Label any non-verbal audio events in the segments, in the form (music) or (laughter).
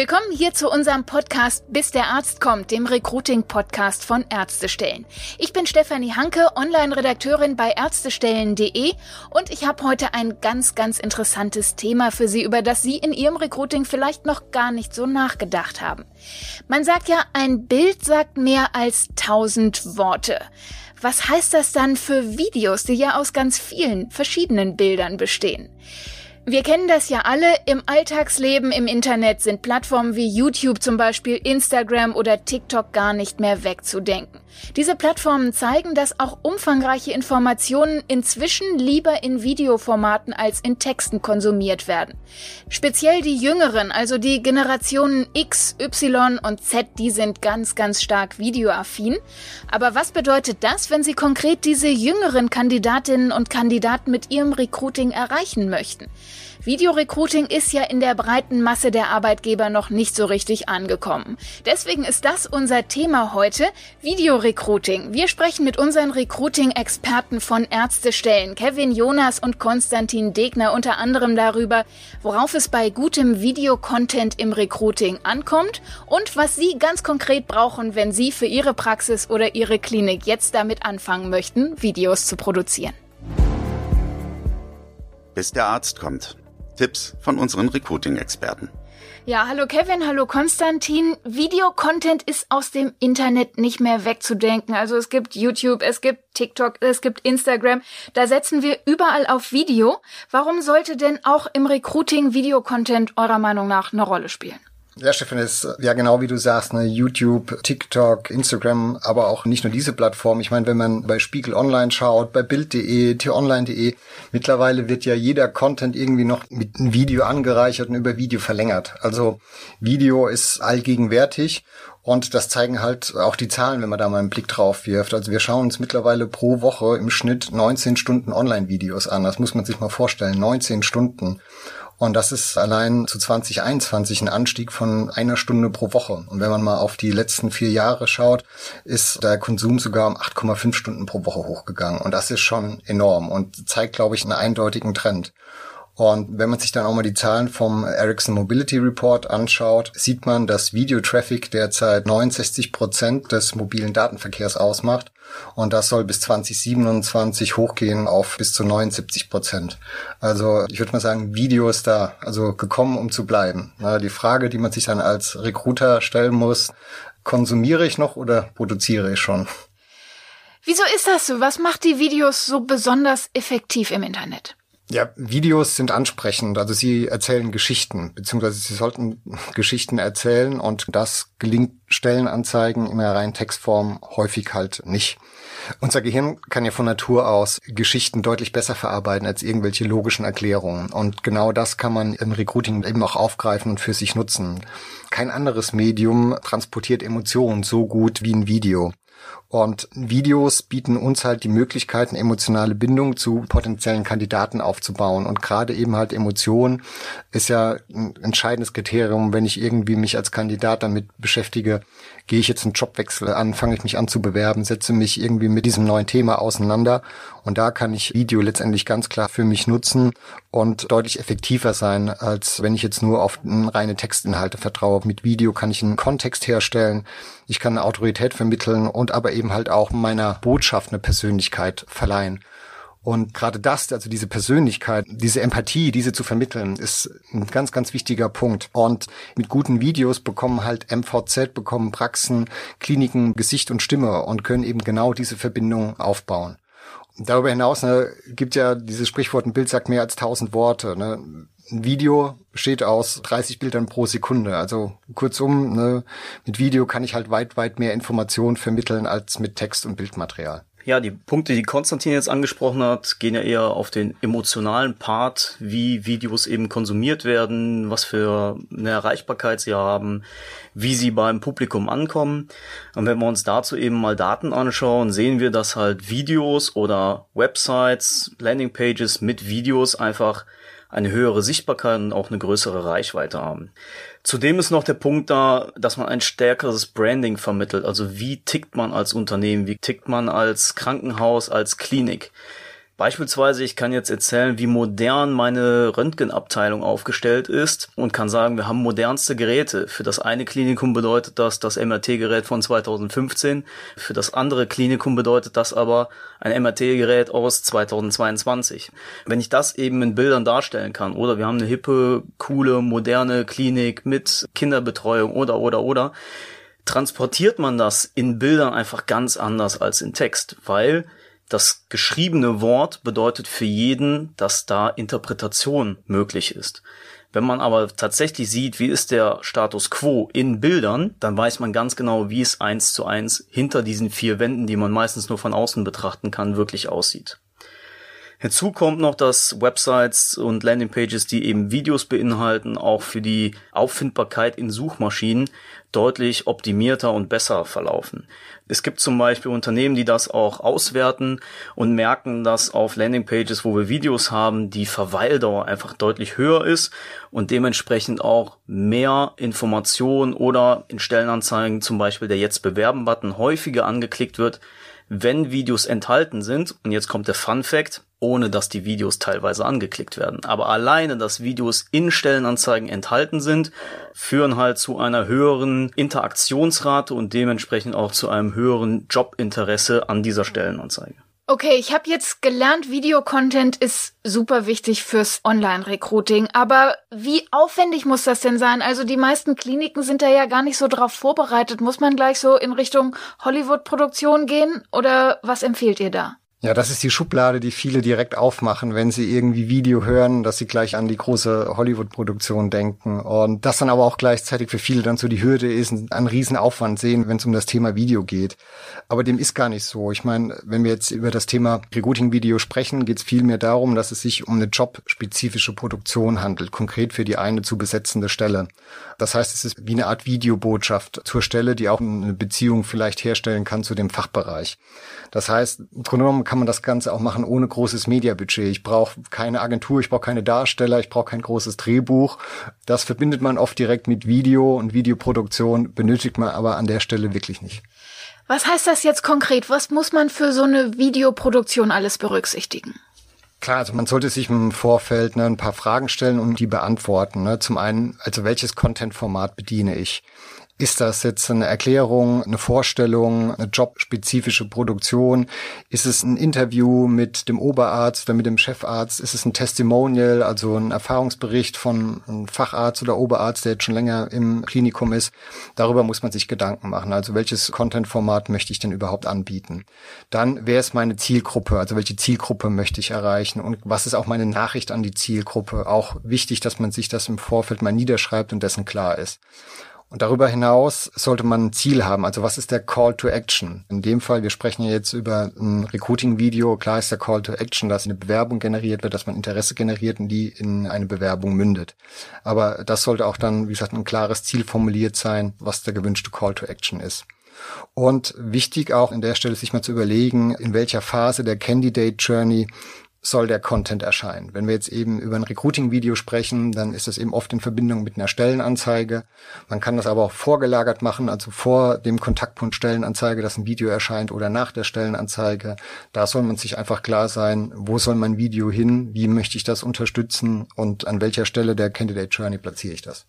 Willkommen hier zu unserem Podcast Bis der Arzt kommt, dem Recruiting-Podcast von Ärztestellen. Ich bin Stefanie Hanke, Online-Redakteurin bei Ärztestellen.de und ich habe heute ein ganz, ganz interessantes Thema für Sie, über das Sie in Ihrem Recruiting vielleicht noch gar nicht so nachgedacht haben. Man sagt ja, ein Bild sagt mehr als tausend Worte. Was heißt das dann für Videos, die ja aus ganz vielen verschiedenen Bildern bestehen? Wir kennen das ja alle. Im Alltagsleben im Internet sind Plattformen wie YouTube zum Beispiel, Instagram oder TikTok gar nicht mehr wegzudenken. Diese Plattformen zeigen, dass auch umfangreiche Informationen inzwischen lieber in Videoformaten als in Texten konsumiert werden. Speziell die Jüngeren, also die Generationen X, Y und Z, die sind ganz, ganz stark videoaffin. Aber was bedeutet das, wenn Sie konkret diese jüngeren Kandidatinnen und Kandidaten mit Ihrem Recruiting erreichen möchten? Videorecruiting ist ja in der breiten Masse der Arbeitgeber noch nicht so richtig angekommen. Deswegen ist das unser Thema heute, Videorecruiting. Wir sprechen mit unseren Recruiting-Experten von Ärztestellen, Kevin Jonas und Konstantin Degner unter anderem darüber, worauf es bei gutem Videocontent im Recruiting ankommt und was Sie ganz konkret brauchen, wenn Sie für Ihre Praxis oder Ihre Klinik jetzt damit anfangen möchten, Videos zu produzieren. Bis der Arzt kommt. Tipps von unseren Recruiting-Experten. Ja, hallo Kevin, hallo Konstantin. Videocontent ist aus dem Internet nicht mehr wegzudenken. Also es gibt YouTube, es gibt TikTok, es gibt Instagram. Da setzen wir überall auf Video. Warum sollte denn auch im Recruiting Videocontent eurer Meinung nach eine Rolle spielen? Ja, Stefan, ist ja genau wie du sagst, ne, YouTube, TikTok, Instagram, aber auch nicht nur diese Plattform. Ich meine, wenn man bei Spiegel Online schaut, bei Bild.de, t-online.de, mittlerweile wird ja jeder Content irgendwie noch mit einem Video angereichert und über Video verlängert. Also Video ist allgegenwärtig und das zeigen halt auch die Zahlen, wenn man da mal einen Blick drauf wirft. Also wir schauen uns mittlerweile pro Woche im Schnitt 19 Stunden Online-Videos an. Das muss man sich mal vorstellen. 19 Stunden. Und das ist allein zu 2021 ein Anstieg von einer Stunde pro Woche. Und wenn man mal auf die letzten vier Jahre schaut, ist der Konsum sogar um 8,5 Stunden pro Woche hochgegangen. Und das ist schon enorm und zeigt, glaube ich, einen eindeutigen Trend. Und wenn man sich dann auch mal die Zahlen vom Ericsson Mobility Report anschaut, sieht man, dass Videotraffic derzeit 69 Prozent des mobilen Datenverkehrs ausmacht. Und das soll bis 2027 hochgehen auf bis zu 79 Prozent. Also ich würde mal sagen, Video ist da, also gekommen, um zu bleiben. Die Frage, die man sich dann als Recruiter stellen muss, konsumiere ich noch oder produziere ich schon? Wieso ist das so? Was macht die Videos so besonders effektiv im Internet? Ja, Videos sind ansprechend. Also sie erzählen Geschichten, beziehungsweise sie sollten (laughs) Geschichten erzählen und das gelingt Stellenanzeigen in der reinen Textform häufig halt nicht. Unser Gehirn kann ja von Natur aus Geschichten deutlich besser verarbeiten als irgendwelche logischen Erklärungen. Und genau das kann man im Recruiting eben auch aufgreifen und für sich nutzen. Kein anderes Medium transportiert Emotionen so gut wie ein Video. Und Videos bieten uns halt die Möglichkeit, eine emotionale Bindung zu potenziellen Kandidaten aufzubauen. Und gerade eben halt Emotionen ist ja ein entscheidendes Kriterium, wenn ich irgendwie mich als Kandidat damit beschäftige, gehe ich jetzt einen Jobwechsel an, fange ich mich an zu bewerben, setze mich irgendwie mit diesem neuen Thema auseinander. Und da kann ich Video letztendlich ganz klar für mich nutzen und deutlich effektiver sein, als wenn ich jetzt nur auf reine Textinhalte vertraue. Mit Video kann ich einen Kontext herstellen, ich kann eine Autorität vermitteln und aber eben halt auch meiner Botschaft eine Persönlichkeit verleihen. Und gerade das, also diese Persönlichkeit, diese Empathie, diese zu vermitteln, ist ein ganz, ganz wichtiger Punkt. Und mit guten Videos bekommen halt MVZ, bekommen Praxen, Kliniken Gesicht und Stimme und können eben genau diese Verbindung aufbauen. Darüber hinaus ne, gibt ja dieses Sprichwort, ein Bild sagt mehr als tausend Worte. Ne? Ein Video besteht aus 30 Bildern pro Sekunde. Also kurzum, ne, mit Video kann ich halt weit, weit mehr Informationen vermitteln als mit Text und Bildmaterial. Ja, die Punkte, die Konstantin jetzt angesprochen hat, gehen ja eher auf den emotionalen Part, wie Videos eben konsumiert werden, was für eine Erreichbarkeit sie haben, wie sie beim Publikum ankommen. Und wenn wir uns dazu eben mal Daten anschauen, sehen wir, dass halt Videos oder Websites, Landingpages mit Videos einfach eine höhere Sichtbarkeit und auch eine größere Reichweite haben. Zudem ist noch der Punkt da, dass man ein stärkeres Branding vermittelt. Also wie tickt man als Unternehmen, wie tickt man als Krankenhaus, als Klinik. Beispielsweise, ich kann jetzt erzählen, wie modern meine Röntgenabteilung aufgestellt ist und kann sagen, wir haben modernste Geräte. Für das eine Klinikum bedeutet das das MRT-Gerät von 2015, für das andere Klinikum bedeutet das aber ein MRT-Gerät aus 2022. Wenn ich das eben in Bildern darstellen kann, oder wir haben eine hippe, coole, moderne Klinik mit Kinderbetreuung oder oder oder, transportiert man das in Bildern einfach ganz anders als in Text, weil das geschriebene Wort bedeutet für jeden, dass da Interpretation möglich ist. Wenn man aber tatsächlich sieht, wie ist der Status quo in Bildern, dann weiß man ganz genau, wie es eins zu eins hinter diesen vier Wänden, die man meistens nur von außen betrachten kann, wirklich aussieht. Hinzu kommt noch, dass Websites und Landingpages, die eben Videos beinhalten, auch für die Auffindbarkeit in Suchmaschinen deutlich optimierter und besser verlaufen. Es gibt zum Beispiel Unternehmen, die das auch auswerten und merken, dass auf Landingpages, wo wir Videos haben, die Verweildauer einfach deutlich höher ist und dementsprechend auch mehr Informationen oder in Stellenanzeigen zum Beispiel der Jetzt bewerben Button häufiger angeklickt wird, wenn Videos enthalten sind. Und jetzt kommt der Fun Fact ohne dass die Videos teilweise angeklickt werden. Aber alleine, dass Videos in Stellenanzeigen enthalten sind, führen halt zu einer höheren Interaktionsrate und dementsprechend auch zu einem höheren Jobinteresse an dieser Stellenanzeige. Okay, ich habe jetzt gelernt, Videocontent ist super wichtig fürs Online-Recruiting. Aber wie aufwendig muss das denn sein? Also die meisten Kliniken sind da ja gar nicht so drauf vorbereitet. Muss man gleich so in Richtung Hollywood-Produktion gehen? Oder was empfehlt ihr da? Ja, das ist die Schublade, die viele direkt aufmachen, wenn sie irgendwie Video hören, dass sie gleich an die große Hollywood-Produktion denken. Und das dann aber auch gleichzeitig für viele dann so die Hürde ist, einen Riesenaufwand sehen, wenn es um das Thema Video geht. Aber dem ist gar nicht so. Ich meine, wenn wir jetzt über das Thema Recruiting-Video sprechen, geht es vielmehr darum, dass es sich um eine jobspezifische Produktion handelt, konkret für die eine zu besetzende Stelle. Das heißt, es ist wie eine Art Videobotschaft zur Stelle, die auch eine Beziehung vielleicht herstellen kann zu dem Fachbereich. Das heißt, im Grunde genommen kann man das Ganze auch machen ohne großes Mediabudget. Ich brauche keine Agentur, ich brauche keine Darsteller, ich brauche kein großes Drehbuch. Das verbindet man oft direkt mit Video und Videoproduktion, benötigt man aber an der Stelle wirklich nicht. Was heißt das jetzt konkret? Was muss man für so eine Videoproduktion alles berücksichtigen? Klar, also man sollte sich im Vorfeld ne, ein paar Fragen stellen und die beantworten. Ne? Zum einen, also welches Content-Format bediene ich? Ist das jetzt eine Erklärung, eine Vorstellung, eine jobspezifische Produktion? Ist es ein Interview mit dem Oberarzt oder mit dem Chefarzt? Ist es ein Testimonial, also ein Erfahrungsbericht von einem Facharzt oder Oberarzt, der jetzt schon länger im Klinikum ist? Darüber muss man sich Gedanken machen. Also welches Content-Format möchte ich denn überhaupt anbieten? Dann, wer ist meine Zielgruppe? Also welche Zielgruppe möchte ich erreichen? Und was ist auch meine Nachricht an die Zielgruppe? Auch wichtig, dass man sich das im Vorfeld mal niederschreibt und dessen klar ist. Und darüber hinaus sollte man ein Ziel haben. Also was ist der Call to Action? In dem Fall, wir sprechen ja jetzt über ein Recruiting-Video. Klar ist der Call to Action, dass eine Bewerbung generiert wird, dass man Interesse generiert und die in eine Bewerbung mündet. Aber das sollte auch dann, wie gesagt, ein klares Ziel formuliert sein, was der gewünschte Call to Action ist. Und wichtig auch an der Stelle sich mal zu überlegen, in welcher Phase der Candidate Journey soll der Content erscheinen. Wenn wir jetzt eben über ein Recruiting-Video sprechen, dann ist das eben oft in Verbindung mit einer Stellenanzeige. Man kann das aber auch vorgelagert machen, also vor dem Kontaktpunkt Stellenanzeige, dass ein Video erscheint oder nach der Stellenanzeige. Da soll man sich einfach klar sein, wo soll mein Video hin, wie möchte ich das unterstützen und an welcher Stelle der Candidate Journey platziere ich das.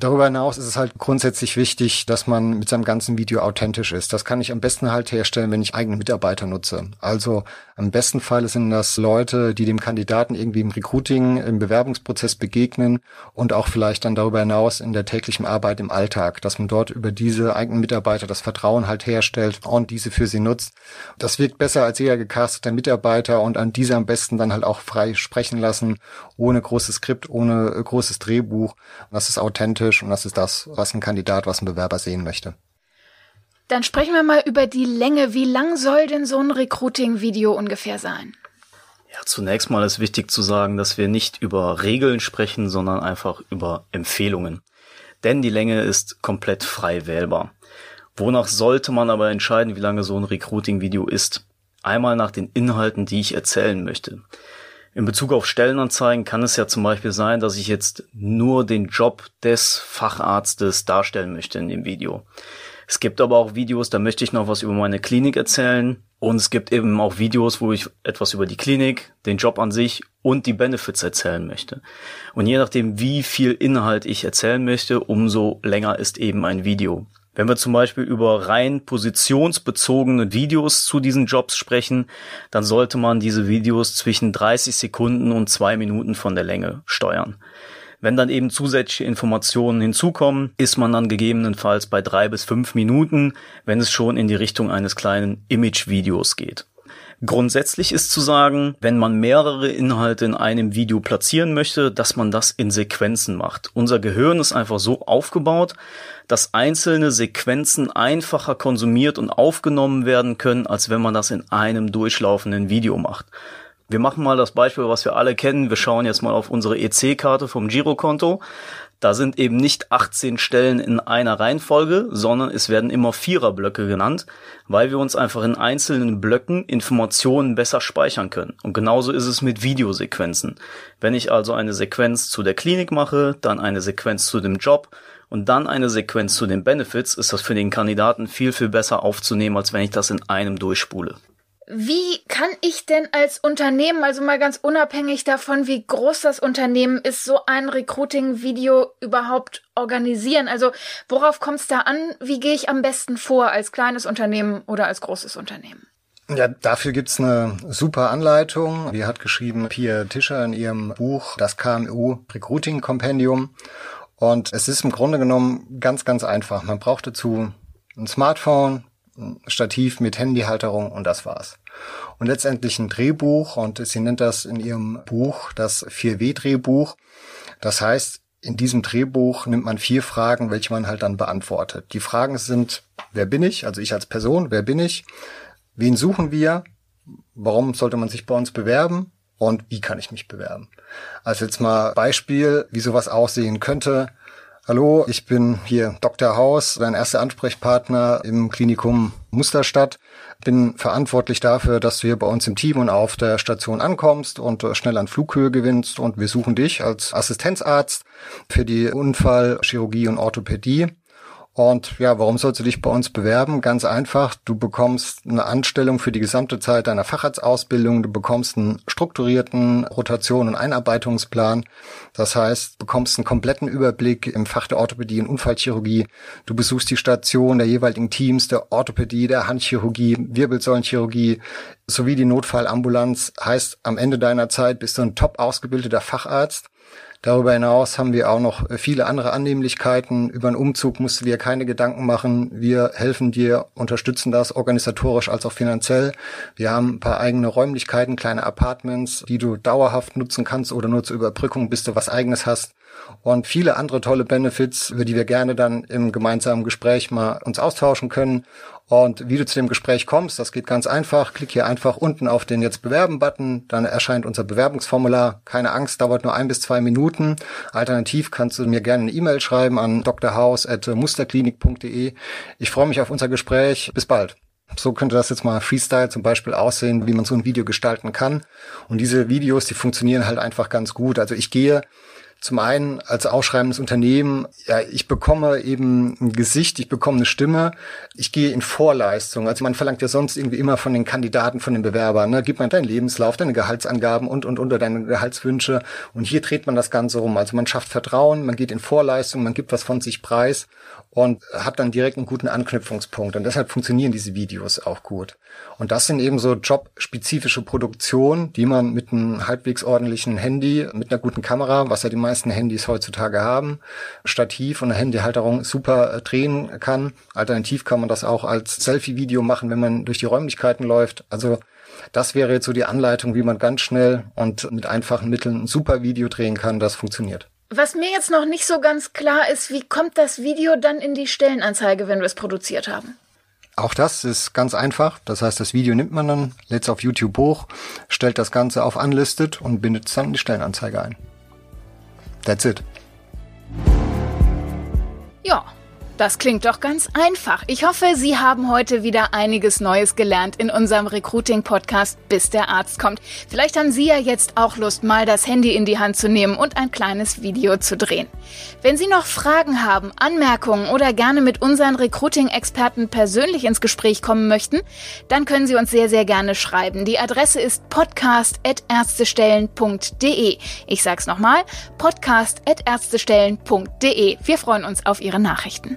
Darüber hinaus ist es halt grundsätzlich wichtig, dass man mit seinem ganzen Video authentisch ist. Das kann ich am besten halt herstellen, wenn ich eigene Mitarbeiter nutze. Also am besten Fall sind das Leute, die dem Kandidaten irgendwie im Recruiting, im Bewerbungsprozess begegnen und auch vielleicht dann darüber hinaus in der täglichen Arbeit im Alltag, dass man dort über diese eigenen Mitarbeiter das Vertrauen halt herstellt und diese für sie nutzt. Das wirkt besser als jeder gecasteter Mitarbeiter und an diese am besten dann halt auch frei sprechen lassen, ohne großes Skript, ohne großes Drehbuch. Das ist authentisch authentisch und das ist das, was ein Kandidat, was ein Bewerber sehen möchte. Dann sprechen wir mal über die Länge. Wie lang soll denn so ein Recruiting-Video ungefähr sein? Ja, zunächst mal ist wichtig zu sagen, dass wir nicht über Regeln sprechen, sondern einfach über Empfehlungen. Denn die Länge ist komplett frei wählbar. Wonach sollte man aber entscheiden, wie lange so ein Recruiting-Video ist? Einmal nach den Inhalten, die ich erzählen möchte. In Bezug auf Stellenanzeigen kann es ja zum Beispiel sein, dass ich jetzt nur den Job des Facharztes darstellen möchte in dem Video. Es gibt aber auch Videos, da möchte ich noch was über meine Klinik erzählen. Und es gibt eben auch Videos, wo ich etwas über die Klinik, den Job an sich und die Benefits erzählen möchte. Und je nachdem, wie viel Inhalt ich erzählen möchte, umso länger ist eben ein Video. Wenn wir zum Beispiel über rein positionsbezogene Videos zu diesen Jobs sprechen, dann sollte man diese Videos zwischen 30 Sekunden und zwei Minuten von der Länge steuern. Wenn dann eben zusätzliche Informationen hinzukommen, ist man dann gegebenenfalls bei drei bis fünf Minuten, wenn es schon in die Richtung eines kleinen Image-Videos geht. Grundsätzlich ist zu sagen, wenn man mehrere Inhalte in einem Video platzieren möchte, dass man das in Sequenzen macht. Unser Gehirn ist einfach so aufgebaut, dass einzelne Sequenzen einfacher konsumiert und aufgenommen werden können, als wenn man das in einem durchlaufenden Video macht. Wir machen mal das Beispiel, was wir alle kennen. Wir schauen jetzt mal auf unsere EC-Karte vom Girokonto. Da sind eben nicht 18 Stellen in einer Reihenfolge, sondern es werden immer Viererblöcke genannt, weil wir uns einfach in einzelnen Blöcken Informationen besser speichern können. Und genauso ist es mit Videosequenzen. Wenn ich also eine Sequenz zu der Klinik mache, dann eine Sequenz zu dem Job und dann eine Sequenz zu den Benefits, ist das für den Kandidaten viel, viel besser aufzunehmen, als wenn ich das in einem durchspule. Wie kann ich denn als Unternehmen, also mal ganz unabhängig davon, wie groß das Unternehmen ist, so ein Recruiting-Video überhaupt organisieren? Also worauf kommt es da an? Wie gehe ich am besten vor als kleines Unternehmen oder als großes Unternehmen? Ja, dafür gibt's eine super Anleitung. Die hat geschrieben Pia Tischer in ihrem Buch Das KMU Recruiting Compendium. Und es ist im Grunde genommen ganz, ganz einfach. Man braucht dazu ein Smartphone, Stativ mit Handyhalterung und das war's. Und letztendlich ein Drehbuch und sie nennt das in ihrem Buch das 4W-Drehbuch. Das heißt, in diesem Drehbuch nimmt man vier Fragen, welche man halt dann beantwortet. Die Fragen sind, wer bin ich? Also ich als Person, wer bin ich? Wen suchen wir? Warum sollte man sich bei uns bewerben? Und wie kann ich mich bewerben? Also jetzt mal Beispiel, wie sowas aussehen könnte. Hallo, ich bin hier Dr. Haus, dein erster Ansprechpartner im Klinikum Musterstadt. Bin verantwortlich dafür, dass du hier bei uns im Team und auf der Station ankommst und schnell an Flughöhe gewinnst. Und wir suchen dich als Assistenzarzt für die Unfallchirurgie und Orthopädie. Und ja, warum sollst du dich bei uns bewerben? Ganz einfach, du bekommst eine Anstellung für die gesamte Zeit deiner Facharztausbildung, du bekommst einen strukturierten Rotation- und Einarbeitungsplan. Das heißt, bekommst einen kompletten Überblick im Fach der Orthopädie und Unfallchirurgie. Du besuchst die Station der jeweiligen Teams der Orthopädie, der Handchirurgie, Wirbelsäulenchirurgie sowie die Notfallambulanz. Heißt, am Ende deiner Zeit bist du ein top ausgebildeter Facharzt Darüber hinaus haben wir auch noch viele andere Annehmlichkeiten. Über einen Umzug musst du dir keine Gedanken machen. Wir helfen dir, unterstützen das organisatorisch als auch finanziell. Wir haben ein paar eigene Räumlichkeiten, kleine Apartments, die du dauerhaft nutzen kannst oder nur zur Überbrückung, bis du was eigenes hast. Und viele andere tolle Benefits, über die wir gerne dann im gemeinsamen Gespräch mal uns austauschen können. Und wie du zu dem Gespräch kommst, das geht ganz einfach. Klick hier einfach unten auf den Jetzt bewerben-Button, dann erscheint unser Bewerbungsformular. Keine Angst, dauert nur ein bis zwei Minuten. Alternativ kannst du mir gerne eine E-Mail schreiben an drhaus.musterklinik.de. Ich freue mich auf unser Gespräch. Bis bald. So könnte das jetzt mal Freestyle zum Beispiel aussehen, wie man so ein Video gestalten kann. Und diese Videos, die funktionieren halt einfach ganz gut. Also ich gehe zum einen als ausschreibendes Unternehmen, ja, ich bekomme eben ein Gesicht, ich bekomme eine Stimme, ich gehe in Vorleistung. Also man verlangt ja sonst irgendwie immer von den Kandidaten, von den Bewerbern, ne? gib mal deinen Lebenslauf, deine Gehaltsangaben und, und unter deine Gehaltswünsche. Und hier dreht man das Ganze rum. Also man schafft Vertrauen, man geht in Vorleistung, man gibt was von sich preis und hat dann direkt einen guten Anknüpfungspunkt. Und deshalb funktionieren diese Videos auch gut. Und das sind eben so jobspezifische Produktionen, die man mit einem halbwegs ordentlichen Handy, mit einer guten Kamera, was ja die meisten Handys heutzutage haben, Stativ und eine Handyhalterung super äh, drehen kann. Alternativ kann man das auch als Selfie-Video machen, wenn man durch die Räumlichkeiten läuft. Also das wäre jetzt so die Anleitung, wie man ganz schnell und mit einfachen Mitteln ein super Video drehen kann, das funktioniert. Was mir jetzt noch nicht so ganz klar ist, wie kommt das Video dann in die Stellenanzeige, wenn wir es produziert haben? Auch das ist ganz einfach. Das heißt, das Video nimmt man dann, lädt es auf YouTube hoch, stellt das Ganze auf Unlisted und bindet es dann in die Stellenanzeige ein. That's it. Ja, Das klingt doch ganz einfach. Ich hoffe, Sie haben heute wieder einiges Neues gelernt in unserem Recruiting-Podcast, bis der Arzt kommt. Vielleicht haben Sie ja jetzt auch Lust, mal das Handy in die Hand zu nehmen und ein kleines Video zu drehen. Wenn Sie noch Fragen haben, Anmerkungen oder gerne mit unseren Recruiting-Experten persönlich ins Gespräch kommen möchten, dann können Sie uns sehr, sehr gerne schreiben. Die Adresse ist podcast.ärztestellen.de. Ich sag's nochmal, podcast.ärztestellen.de. Wir freuen uns auf Ihre Nachrichten.